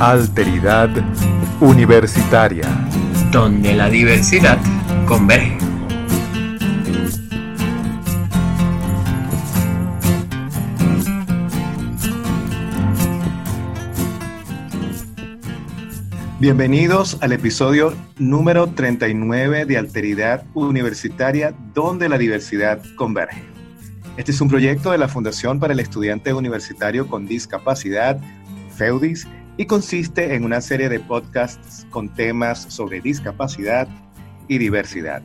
Alteridad Universitaria. Donde la diversidad converge. Bienvenidos al episodio número 39 de Alteridad Universitaria, donde la diversidad converge. Este es un proyecto de la Fundación para el Estudiante Universitario con Discapacidad, FEUDIS, y consiste en una serie de podcasts con temas sobre discapacidad y diversidad.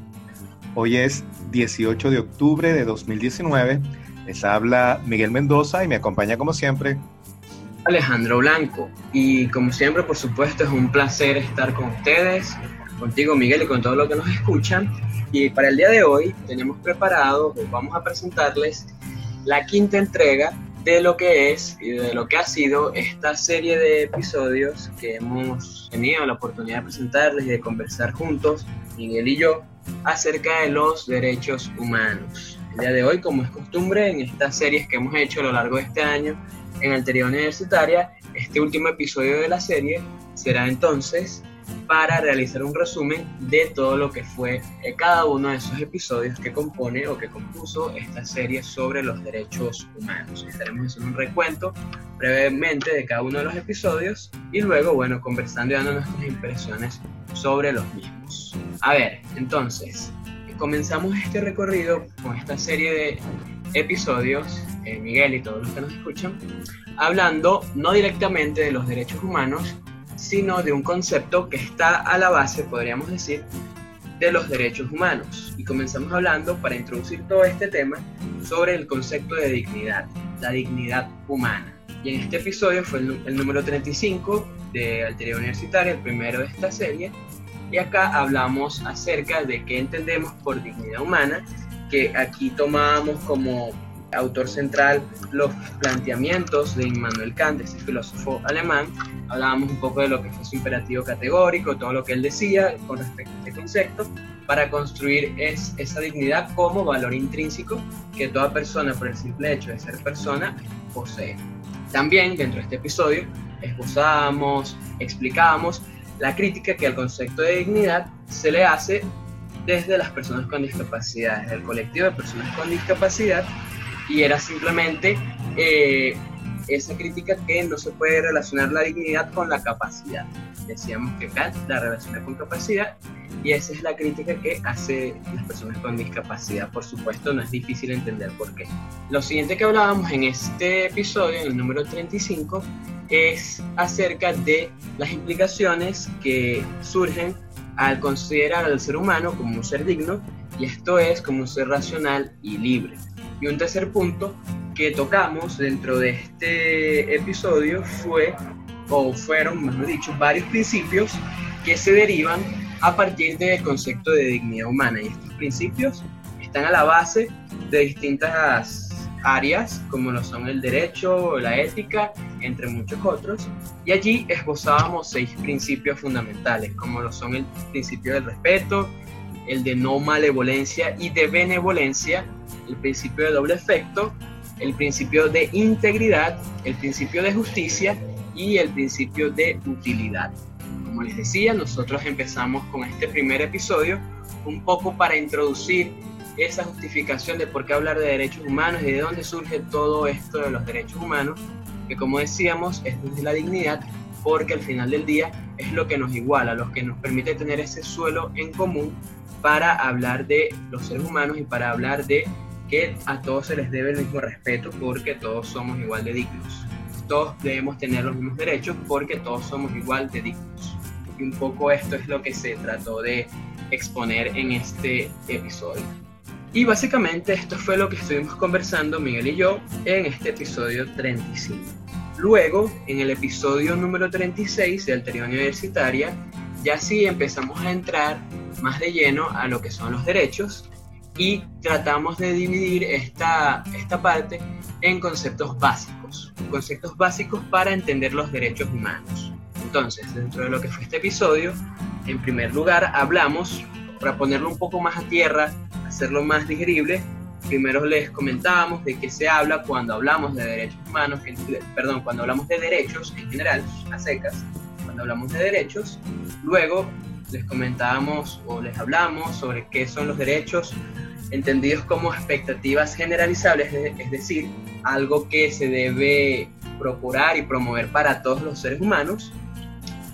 Hoy es 18 de octubre de 2019. Les habla Miguel Mendoza y me acompaña como siempre Alejandro Blanco. Y como siempre, por supuesto, es un placer estar con ustedes, contigo Miguel y con todos los que nos escuchan. Y para el día de hoy tenemos preparado, vamos a presentarles la quinta entrega de lo que es y de lo que ha sido esta serie de episodios que hemos tenido la oportunidad de presentarles y de conversar juntos, Miguel y yo, acerca de los derechos humanos. El día de hoy, como es costumbre en estas series que hemos hecho a lo largo de este año en Alteridad Universitaria, este último episodio de la serie será entonces para realizar un resumen de todo lo que fue eh, cada uno de esos episodios que compone o que compuso esta serie sobre los derechos humanos. Estaremos haciendo un recuento brevemente de cada uno de los episodios y luego, bueno, conversando y dando nuestras impresiones sobre los mismos. A ver, entonces, comenzamos este recorrido con esta serie de episodios, eh, Miguel y todos los que nos escuchan, hablando no directamente de los derechos humanos, sino de un concepto que está a la base, podríamos decir, de los derechos humanos. Y comenzamos hablando, para introducir todo este tema, sobre el concepto de dignidad, la dignidad humana. Y en este episodio fue el, número 35 de Alteridad Universitaria, el primero de esta serie. Y acá hablamos acerca de qué entendemos por dignidad humana, que aquí tomamos como autor central los planteamientos de Immanuel Kant, ese filósofo alemán. Hablábamos un poco de lo que fue su imperativo categórico, todo lo que él decía con respecto a este concepto, para construir es, esa dignidad como valor intrínseco que toda persona, por el simple hecho de ser persona, posee. También dentro de este episodio esbozamos, explicamos la crítica que al concepto de dignidad se le hace desde las personas con discapacidad, desde el colectivo de personas con discapacidad y era simplemente eh, esa crítica que no se puede relacionar la dignidad con la capacidad. Decíamos que Kant la relaciona con capacidad y esa es la crítica que hace las personas con discapacidad. Por supuesto, no es difícil entender por qué. Lo siguiente que hablábamos en este episodio, en el número 35, es acerca de las implicaciones que surgen al considerar al ser humano como un ser digno y esto es como un ser racional y libre. Y un tercer punto que tocamos dentro de este episodio fue, o fueron, mejor dicho, varios principios que se derivan a partir del concepto de dignidad humana. Y estos principios están a la base de distintas áreas, como lo son el derecho, la ética, entre muchos otros. Y allí esbozábamos seis principios fundamentales, como lo son el principio del respeto, el de no malevolencia y de benevolencia, el principio de doble efecto, el principio de integridad, el principio de justicia y el principio de utilidad. Como les decía, nosotros empezamos con este primer episodio un poco para introducir esa justificación de por qué hablar de derechos humanos y de dónde surge todo esto de los derechos humanos, que como decíamos es desde la dignidad, porque al final del día es lo que nos iguala, lo que nos permite tener ese suelo en común para hablar de los seres humanos y para hablar de que a todos se les debe el mismo respeto porque todos somos igual de dignos. Todos debemos tener los mismos derechos porque todos somos igual de dignos. Y un poco esto es lo que se trató de exponer en este episodio. Y básicamente esto fue lo que estuvimos conversando Miguel y yo en este episodio 35. Luego, en el episodio número 36 de Alteridad Universitaria, ya sí empezamos a entrar más de lleno a lo que son los derechos y tratamos de dividir esta, esta parte en conceptos básicos, conceptos básicos para entender los derechos humanos. Entonces, dentro de lo que fue este episodio, en primer lugar hablamos, para ponerlo un poco más a tierra, hacerlo más digerible, primero les comentábamos de qué se habla cuando hablamos de derechos humanos, perdón, cuando hablamos de derechos en general, a secas, cuando hablamos de derechos. Luego les comentábamos o les hablamos sobre qué son los derechos entendidos como expectativas generalizables, es decir, algo que se debe procurar y promover para todos los seres humanos.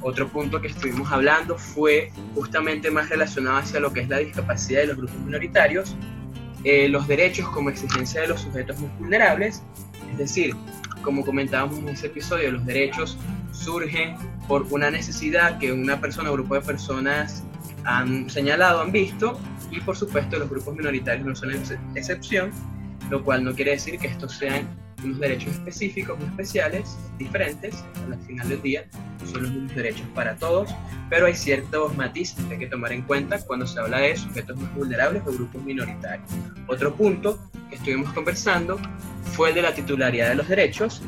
Otro punto que estuvimos hablando fue justamente más relacionado hacia lo que es la discapacidad de los grupos minoritarios, eh, los derechos como exigencia de los sujetos más vulnerables, es decir, como comentábamos en ese episodio, los derechos surgen por una necesidad que una persona o grupo de personas han señalado, han visto, y por supuesto los grupos minoritarios no son excepción, lo cual no quiere decir que estos sean unos derechos específicos, muy especiales, diferentes, al final del día son los mismos derechos para todos, pero hay ciertos matices que hay que tomar en cuenta cuando se habla de sujetos más vulnerables o grupos minoritarios. Otro punto que estuvimos conversando fue el de la titularidad de los derechos,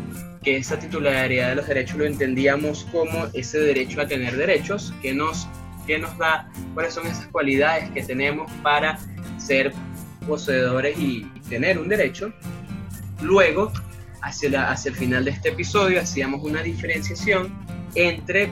que titularidad de los derechos lo entendíamos como ese derecho a tener derechos, que nos, que nos da, cuáles son esas cualidades que tenemos para ser poseedores y tener un derecho, Luego, hacia, hacia el final de este episodio, hacíamos una diferenciación entre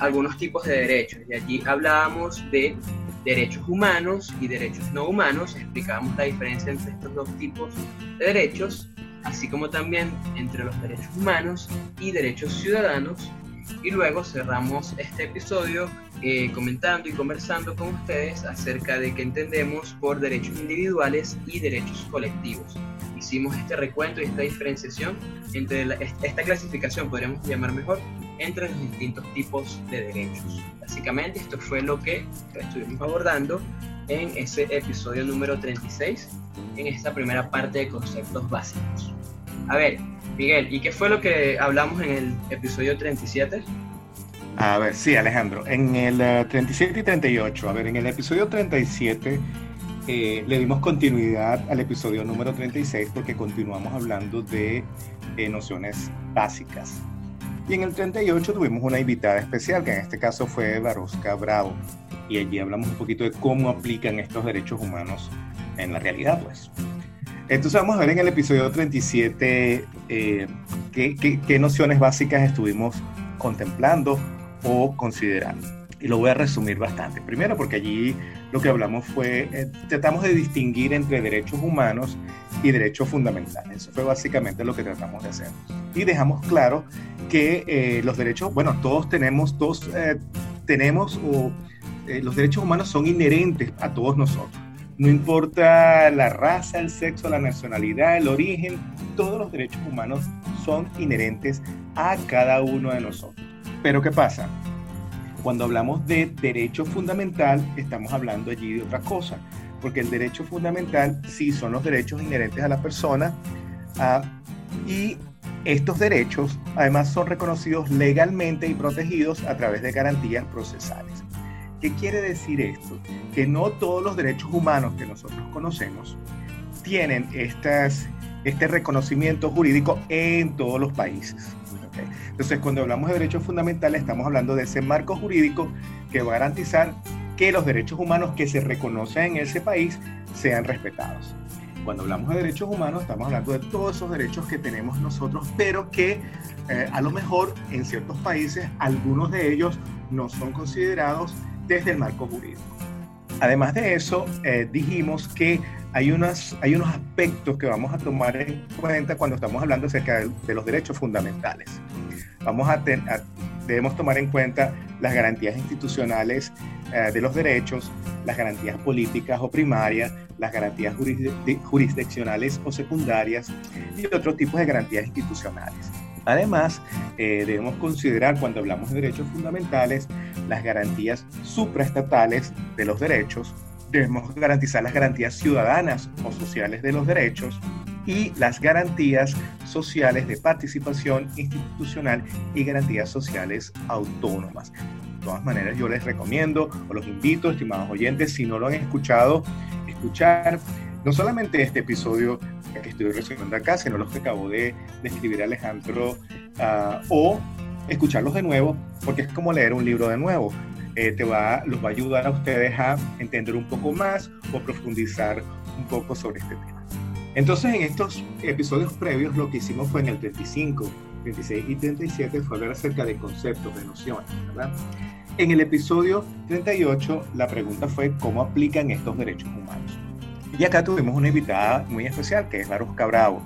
algunos tipos de derechos. Y allí hablábamos de derechos humanos y derechos no humanos. Explicábamos la diferencia entre estos dos tipos de derechos, así como también entre los derechos humanos y derechos ciudadanos. Y luego cerramos este episodio eh, comentando y conversando con ustedes acerca de qué entendemos por derechos individuales y derechos colectivos hicimos este recuento y esta diferenciación entre esta clasificación, podríamos llamar mejor, entre los distintos tipos de derechos. Básicamente esto fue lo que estuvimos abordando en ese episodio número 36, en esta primera parte de conceptos básicos. A ver, Miguel, ¿y qué fue lo que hablamos en el episodio 37? A ver, sí, Alejandro, en el 37 eh, y 38, a ver, en el episodio 37 eh, le dimos continuidad al episodio número 36 porque continuamos hablando de eh, nociones básicas. Y en el 38 tuvimos una invitada especial, que en este caso fue Barosca Bravo. Y allí hablamos un poquito de cómo aplican estos derechos humanos en la realidad, pues. Entonces vamos a ver en el episodio 37 eh, qué, nociones básicas estuvimos contemplando o considerando y lo voy a resumir bastante. Primero porque allí lo que hablamos fue, eh, tratamos de distinguir entre derechos humanos y derechos fundamentales. Eso fue básicamente lo que tratamos de hacer. Y dejamos claro que eh, los derechos, bueno, todos tenemos, todos tenemos, o los derechos humanos son inherentes a todos nosotros. No importa la raza, el sexo, la nacionalidad, el origen, todos los derechos humanos son inherentes a cada uno de nosotros. Pero ¿qué pasa? Cuando hablamos de derecho fundamental, estamos hablando allí de otra cosa, porque el derecho fundamental sí son los derechos inherentes a la persona ah, y estos derechos además son reconocidos legalmente y protegidos a través de garantías procesales. ¿Qué quiere decir esto? Que no todos los derechos humanos que nosotros conocemos tienen estas, este reconocimiento jurídico en todos los países. Entonces, cuando hablamos de derechos fundamentales, estamos hablando de ese marco jurídico que va a garantizar que los derechos humanos que se reconocen en ese país sean respetados. Cuando hablamos de derechos humanos, estamos hablando de todos esos derechos que tenemos nosotros, pero que eh, a lo mejor en ciertos países algunos de ellos no son considerados desde el marco jurídico. Además de eso, eh, dijimos que hay, unas, hay unos aspectos que vamos a tomar en cuenta cuando estamos hablando acerca de, los derechos fundamentales. Vamos a, debemos tomar en cuenta las garantías institucionales eh, de los derechos, las garantías políticas o primarias, las garantías jurisdiccionales o secundarias y otros tipos de garantías institucionales. Además, eh, debemos considerar cuando hablamos de derechos fundamentales las garantías supraestatales de los derechos, debemos garantizar las garantías ciudadanas o sociales de los derechos y las garantías sociales de participación institucional y garantías sociales autónomas. De todas maneras, yo les recomiendo o los invito, estimados oyentes, si no lo han escuchado, escuchar no solamente este episodio que estoy resumiendo acá, sino los que acabo de, escribir Alejandro, ah, o escucharlos de nuevo, porque es como leer un libro de nuevo. Eh, te va, los va a ayudar a ustedes a entender un poco más o profundizar un poco sobre este tema. Entonces, en estos episodios previos, lo que hicimos fue en el 35 36 y 37 fue hablar acerca de conceptos, de nociones, ¿verdad? En el episodio 38 la pregunta fue cómo aplican estos derechos humanos. Y acá tuvimos una invitada muy especial que es Barosca Bravo.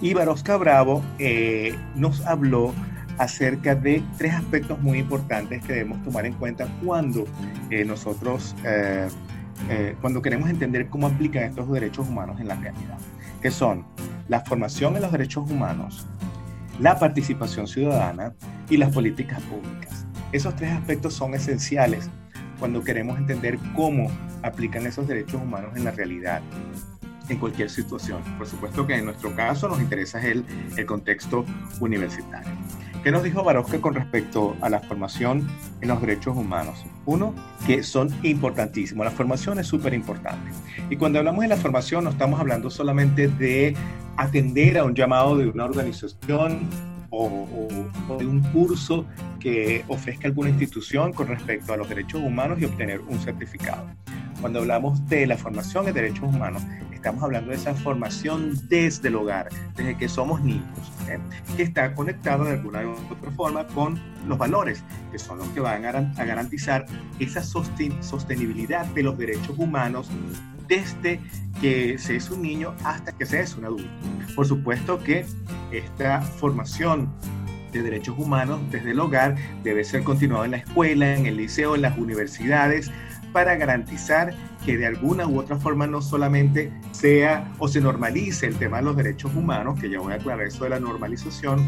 Y Barosca Bravo eh, nos habló acerca de tres aspectos muy importantes que debemos tomar en cuenta cuando eh, nosotros, eh, cuando queremos entender cómo aplican estos derechos humanos en la realidad, que son la formación en los derechos humanos, la participación ciudadana y las políticas públicas. Esos tres aspectos son esenciales cuando queremos entender cómo aplican esos derechos humanos en la realidad, en cualquier situación. Por supuesto que en nuestro caso nos interesa el, el contexto universitario. ¿Qué nos dijo Barosca con respecto a la formación en los derechos humanos? Uno, que son importantísimos. La formación es súper importante. Y cuando hablamos de la formación no estamos hablando solamente de atender a un llamado de una organización o, de un curso que ofrezca alguna institución con respecto a los derechos humanos y obtener un certificado. Cuando hablamos de la formación en derechos humanos, estamos hablando de esa formación desde el hogar, desde que somos niños, ¿eh? que está conectado de alguna u otra forma con los valores, que son los que van a garantizar esa sostenibilidad de los derechos humanos desde que se es un niño hasta que se es un adulto. Por supuesto que esta formación de derechos humanos desde el hogar debe ser continuada en la escuela, en el liceo, en las universidades, para garantizar que de alguna u otra forma no solamente sea o se normalice el tema de los derechos humanos, que ya voy a aclarar eso de la normalización,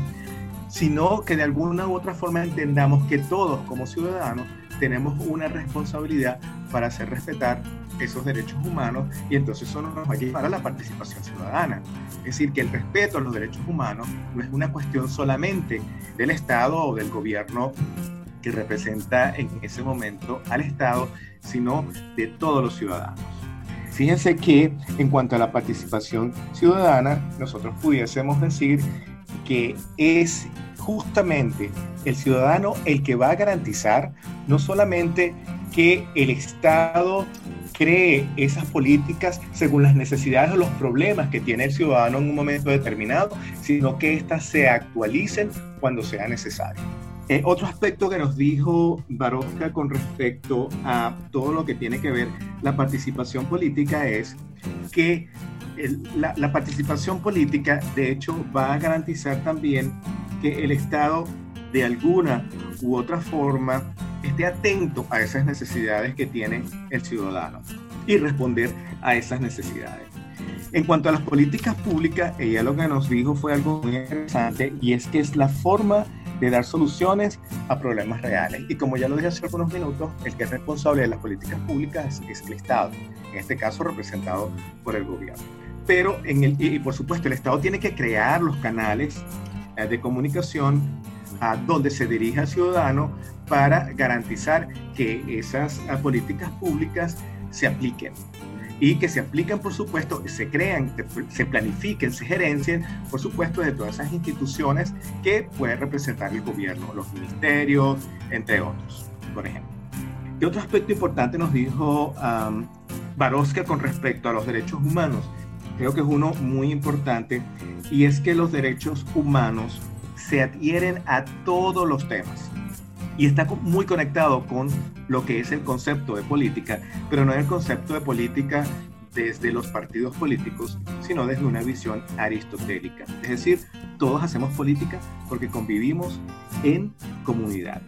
sino que de alguna u otra forma entendamos que todos como ciudadanos tenemos una responsabilidad para hacer respetar esos derechos humanos y entonces eso nos va a llevar a la participación ciudadana. Es decir, que el respeto a los derechos humanos no es una cuestión solamente del Estado o del gobierno que representa en ese momento al Estado, sino de todos los ciudadanos. Fíjense que en cuanto a la participación ciudadana, nosotros pudiésemos decir que es justamente el ciudadano el que va a garantizar no solamente que el Estado cree esas políticas según las necesidades o los problemas que tiene el ciudadano en un momento determinado, sino que éstas se actualicen cuando sea necesario. Eh, otro aspecto que nos dijo Barosca con respecto a todo lo que tiene que ver la participación política es que la, la, participación política de hecho va a garantizar también que el Estado de alguna u otra forma esté atento a esas necesidades que tiene el ciudadano y responder a esas necesidades. En cuanto a las políticas públicas, ella lo que nos dijo fue algo muy interesante y es que es la forma de dar soluciones a problemas reales. Y como ya lo dije hace algunos minutos, el que es responsable de las políticas públicas es, el Estado, en este caso representado por el gobierno. Pero, en el, y por supuesto, el Estado tiene que crear los canales eh, de comunicación a donde se dirige al ciudadano para garantizar que esas eh, políticas públicas se apliquen y que se apliquen, por supuesto, se crean, se planifiquen, se gerencien, por supuesto, de todas esas instituciones que pueden representar el gobierno, los ministerios, entre otros, por ejemplo. Y otro aspecto importante nos dijo um, con respecto a los derechos humanos. Creo que es uno muy importante y es que los derechos humanos se adhieren a todos los temas y está muy conectado con lo que es el concepto de política, pero no el concepto de política desde los partidos políticos, sino desde una visión aristotélica. Es decir, todos hacemos política porque convivimos en comunidad.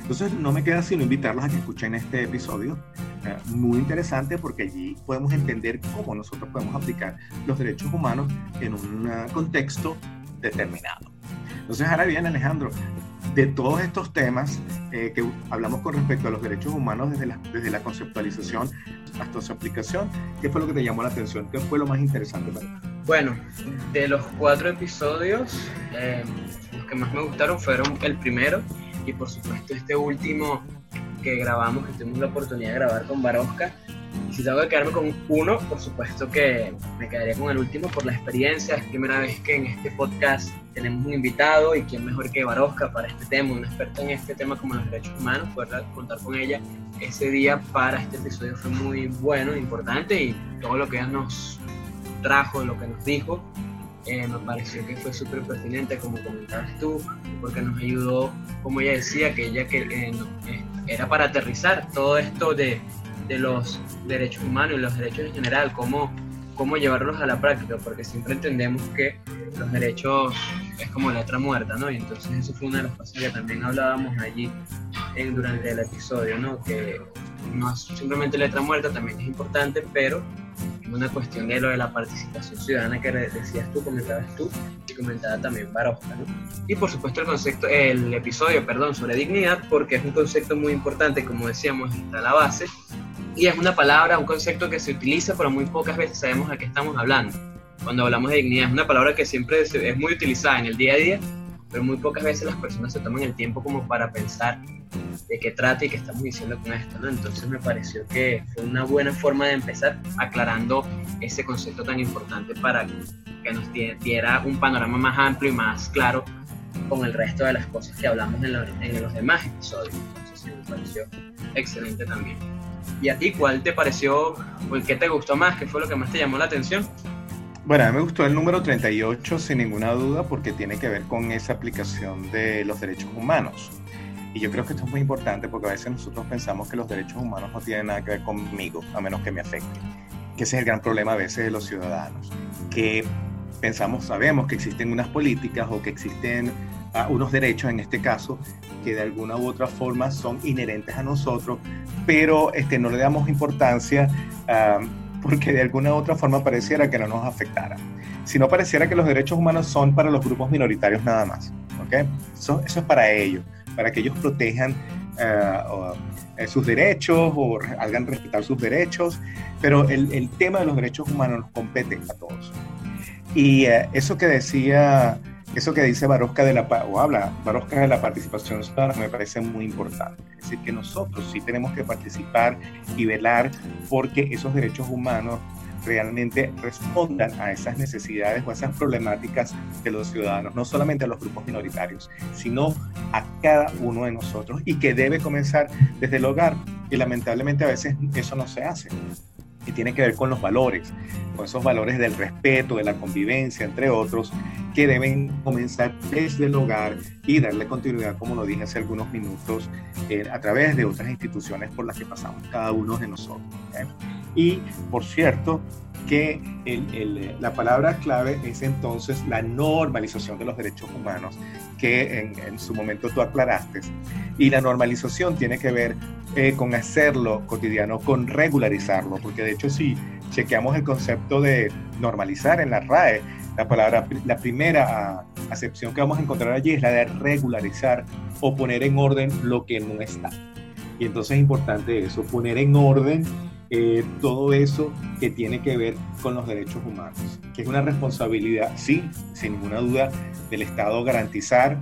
Entonces, no me queda sino invitarlos a que escuchen este episodio, eh, muy interesante porque allí podemos entender cómo nosotros podemos aplicar los derechos humanos en un contexto determinado. Entonces, ahora bien, Alejandro, de todos estos temas eh, que hablamos con respecto a los derechos humanos desde la, desde la conceptualización hasta su aplicación, ¿qué fue lo que te llamó la atención? ¿Qué fue lo más interesante para ti? Bueno, de los cuatro episodios, eh, los que más me gustaron fueron el primero y por supuesto este último que grabamos, que tuvimos la oportunidad de grabar con Barosca, si tengo que quedarme con uno, por supuesto que me quedaría con el último por la experiencia. Es primera vez que en este podcast tenemos un invitado y quién mejor que Barosca para este tema, un experto en este tema como los derechos humanos, poder contar con ella ese día para este episodio fue muy bueno, importante y todo lo que ella nos trajo, lo que nos dijo, eh, me pareció que fue súper pertinente, como comentabas tú, porque nos ayudó, como ella decía, que ella que eh, eh, era para aterrizar todo esto de, de, los derechos humanos y los derechos en general, cómo, cómo llevarlos a la práctica, porque siempre entendemos que los derechos es como letra muerta, ¿no? Y entonces eso fue una de las cosas que también hablábamos allí en, durante el episodio, ¿no? Que no es simplemente letra muerta, también es importante, pero es una cuestión de lo de la participación ciudadana que decías tú, comentabas tú y comentaba también Barosca, ¿no? Y por supuesto el concepto, el episodio, perdón, sobre dignidad, porque es un concepto muy importante, como decíamos, está la base, y es una palabra, un concepto que se utiliza, pero muy pocas veces sabemos a qué estamos hablando. Cuando hablamos de dignidad, es una palabra que siempre es muy utilizada en el día a día, pero muy pocas veces las personas se toman el tiempo como para pensar de qué trata y qué estamos diciendo con esto. Entonces me pareció que fue una buena forma de empezar aclarando ese concepto tan importante para que nos diera un panorama más amplio y más claro con el resto de las cosas que hablamos en, en los demás episodios. Entonces me pareció excelente también. ¿Y a ti cuál te pareció, o qué te gustó más? ¿Qué fue lo que más te llamó la atención? Bueno, a mí me gustó el número 38 sin ninguna duda porque tiene que ver con esa aplicación de los derechos humanos. Y yo creo que esto es muy importante porque a veces nosotros pensamos que los derechos humanos no tienen nada que ver conmigo, a menos que me afecten. Que ese es el gran problema a veces de los ciudadanos. Que pensamos, sabemos que existen unas políticas o que existen uh, unos derechos, en este caso, que de alguna u otra forma son inherentes a nosotros, pero este, no le damos importancia. Porque de alguna u otra forma pareciera que no nos afectara. Si no pareciera que los derechos humanos son para los grupos minoritarios nada más. ¿okay? Eso, eso es para ellos, para que ellos protejan uh, sus derechos o hagan respetar sus derechos, pero el, el, tema de los derechos humanos nos compete a todos. Y uh, eso que decía eso que dice Barosca de la o habla Barosca de la participación ciudadana me parece muy importante. Es decir, que nosotros sí tenemos que participar y velar porque esos derechos humanos realmente respondan a esas necesidades o a esas problemáticas de los ciudadanos, no solamente a los grupos minoritarios, sino a cada uno de nosotros y que debe comenzar desde el hogar. Y lamentablemente a veces eso no se hace y tiene que ver con los valores, con esos valores del respeto, de la convivencia, entre otros, que deben comenzar desde el hogar y darle continuidad, como lo dije hace algunos minutos, eh, a través de otras instituciones por las que pasamos cada uno de nosotros. Y, por cierto, que la palabra clave es entonces la normalización de los derechos humanos, que en, en su momento tú aclaraste. Y la normalización tiene que ver eh, con hacerlo cotidiano, con regularizarlo, porque de hecho si chequeamos el concepto de normalizar en la RAE, la palabra, la primera acepción que vamos a encontrar allí es la de regularizar o poner en orden lo que no está. Y entonces es importante eso, poner en orden eh, todo eso que tiene que ver con los derechos humanos, que es una responsabilidad, sí, sin ninguna duda, del Estado garantizar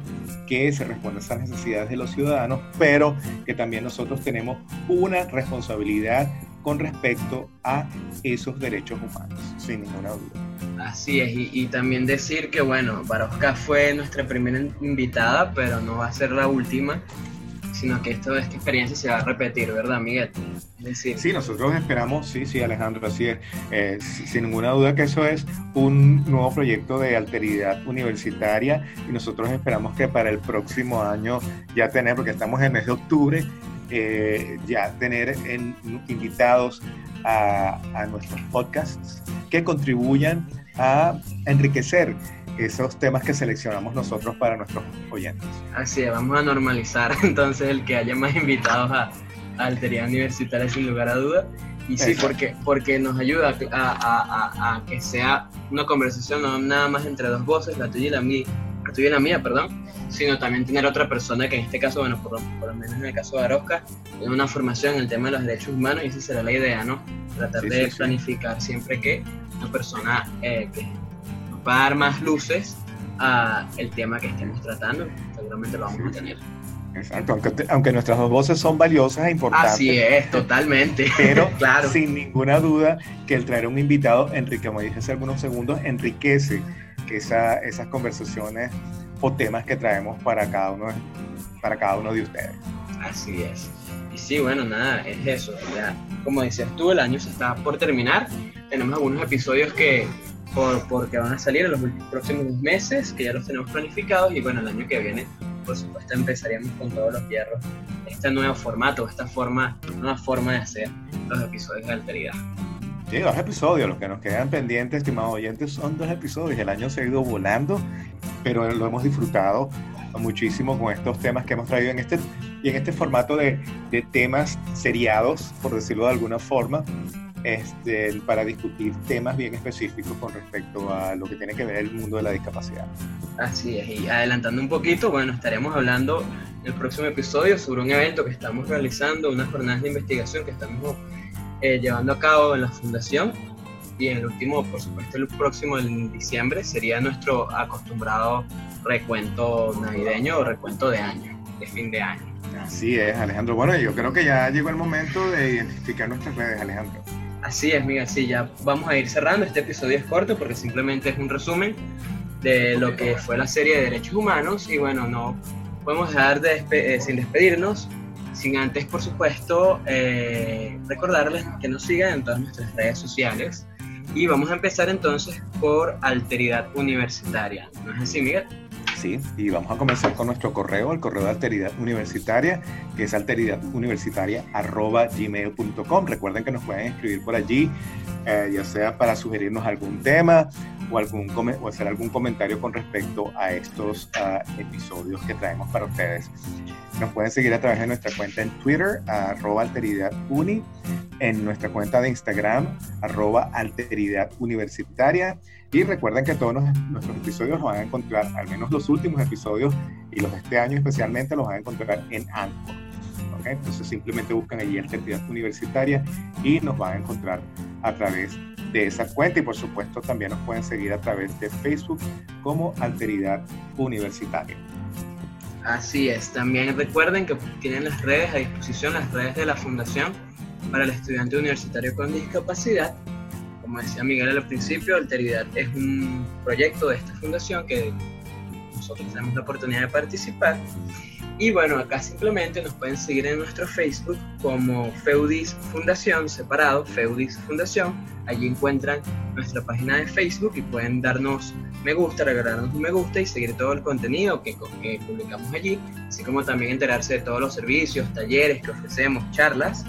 que se respondan a esas necesidades de los ciudadanos, pero que también nosotros tenemos una responsabilidad con respecto a esos derechos humanos, sin ninguna duda. Así es, y, y también decir que, bueno, Barosca fue nuestra primera invitada, pero no va a ser la última sino que esto, esta experiencia se va a repetir, ¿verdad, Miguel? Sí, nosotros esperamos, sí, sí, Alejandro, así es, eh, sin ninguna duda que eso es un nuevo proyecto de alteridad universitaria y nosotros esperamos que para el próximo año ya tener, porque estamos en mes de octubre, eh, ya tener en, invitados a, a nuestros podcasts que contribuyan a enriquecer esos temas que seleccionamos nosotros para nuestros oyentes. Así es, vamos a normalizar entonces el que haya más invitados a, Alteridad Universitaria sin lugar a duda. Y sí, porque, porque nos ayuda a, que sea una conversación no nada más entre dos voces, la tuya y la mía, la tuya y la mía, perdón, sino también tener otra persona que en este caso, bueno, por, lo menos en el caso de Arosca, tiene una formación en el tema de los derechos humanos y esa será la idea, ¿no? Tratar de planificar siempre que una persona eh, que va a dar más luces a el tema que estemos tratando. Seguramente lo vamos a tener. Exacto, aunque, aunque, nuestras dos voces son valiosas e importantes. Así es, totalmente. Pero claro. sin ninguna duda que el traer un invitado, Enrique, como dije hace algunos segundos, enriquece esa, esas conversaciones o temas que traemos para cada uno, para cada uno de ustedes. Así es. Y sí, bueno, nada, es eso. Ya, como decías tú, el año se está por terminar. Tenemos algunos episodios que por, porque van a salir en los próximos meses, que ya los tenemos planificados, y bueno, el año que viene, por supuesto, empezaríamos con todos los hierros, este nuevo formato, esta forma, nueva forma de hacer los episodios de alteridad. Sí, dos episodios, los que nos quedan pendientes, estimados oyentes, son dos episodios. El año se ha ido volando, pero lo hemos disfrutado muchísimo con estos temas que hemos traído en este, y en este formato de, de temas seriados, por decirlo de alguna forma, este, para discutir temas bien específicos con respecto a lo que tiene que ver el mundo de la discapacidad. Así es, y adelantando un poquito, bueno, estaremos hablando en el próximo episodio sobre un evento que estamos realizando, unas jornadas de investigación que estamos eh, llevando a cabo en la fundación y en el último, por supuesto, el próximo en diciembre sería nuestro acostumbrado recuento navideño o recuento de año, de fin de año. Así es, Alejandro. Bueno, yo creo que ya llegó el momento de identificar nuestras redes, Alejandro. Así es, Miguel, sí, ya vamos a ir cerrando. Este episodio es corto porque simplemente es un resumen de lo que fue la serie de derechos humanos y bueno, no podemos dejar de eh, sin despedirnos sin antes, por supuesto, eh, recordarles que nos sigan en todas nuestras redes sociales. Y vamos a empezar entonces por Alteridad Universitaria. ¿No es así, Miguel? Y vamos a comenzar con nuestro correo, el correo de Alteridad Universitaria, que es alteridaduniversitaria.gmail.com. Recuerden que nos pueden escribir por allí, eh, ya sea para sugerirnos algún tema o, algún, o hacer algún comentario con respecto a estos uh, episodios que traemos para ustedes. Nos pueden seguir a través de nuestra cuenta en Twitter, arroba alteridaduni, en nuestra cuenta de Instagram, arroba. Y recuerden que todos nuestros episodios los van a encontrar, al menos los últimos episodios y los de este año especialmente, los van a encontrar en Anchor. ¿okay? Entonces simplemente buscan allí Alteridad Universitaria y nos van a encontrar a través de esa cuenta y por supuesto también nos pueden seguir a través de Facebook como Alteridad Universitaria. Así es, también recuerden que tienen las redes a disposición, las redes de la Fundación para el Estudiante Universitario con Discapacidad. Como decía Miguel al principio, Alteridad es un proyecto de esta fundación que nosotros tenemos la oportunidad de participar y bueno, acá simplemente nos pueden seguir en nuestro Facebook como Feudis Fundación, separado, Feudis Fundación. Allí encuentran nuestra página de Facebook y pueden darnos me gusta, regalarnos un me gusta y seguir todo el contenido que, publicamos allí, así como también enterarse de todos los servicios, talleres que ofrecemos, charlas.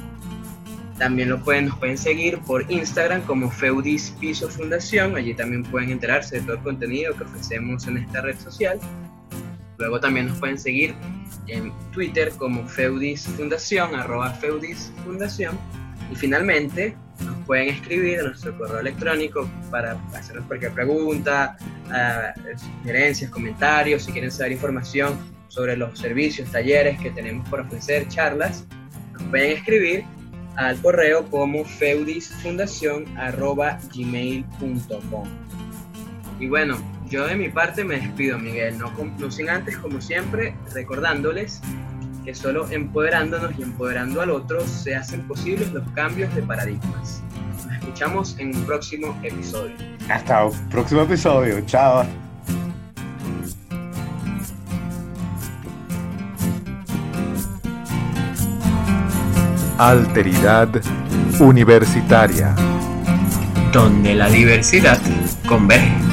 También lo pueden, nos pueden seguir por Instagram como Feudis Piso Fundación. Allí también pueden enterarse de todo el contenido que ofrecemos en esta red social. Luego también nos pueden seguir en Twitter como Feudis Fundación, arroba Feudis Fundación. Y finalmente nos pueden escribir a nuestro correo electrónico para hacernos cualquier pregunta, uh, sugerencias, comentarios, si quieren saber información sobre los servicios, talleres que tenemos por ofrecer, charlas, nos pueden escribir al correo como feudisfundación.gmail.com. Y bueno, yo de mi parte me despido, Miguel, no, no sin antes, como siempre, recordándoles que solo empoderándonos y empoderando al otro se hacen posibles los cambios de paradigmas. Nos escuchamos en un próximo episodio. Hasta un próximo episodio. Chao. Alteridad Universitaria. Donde la diversidad converge.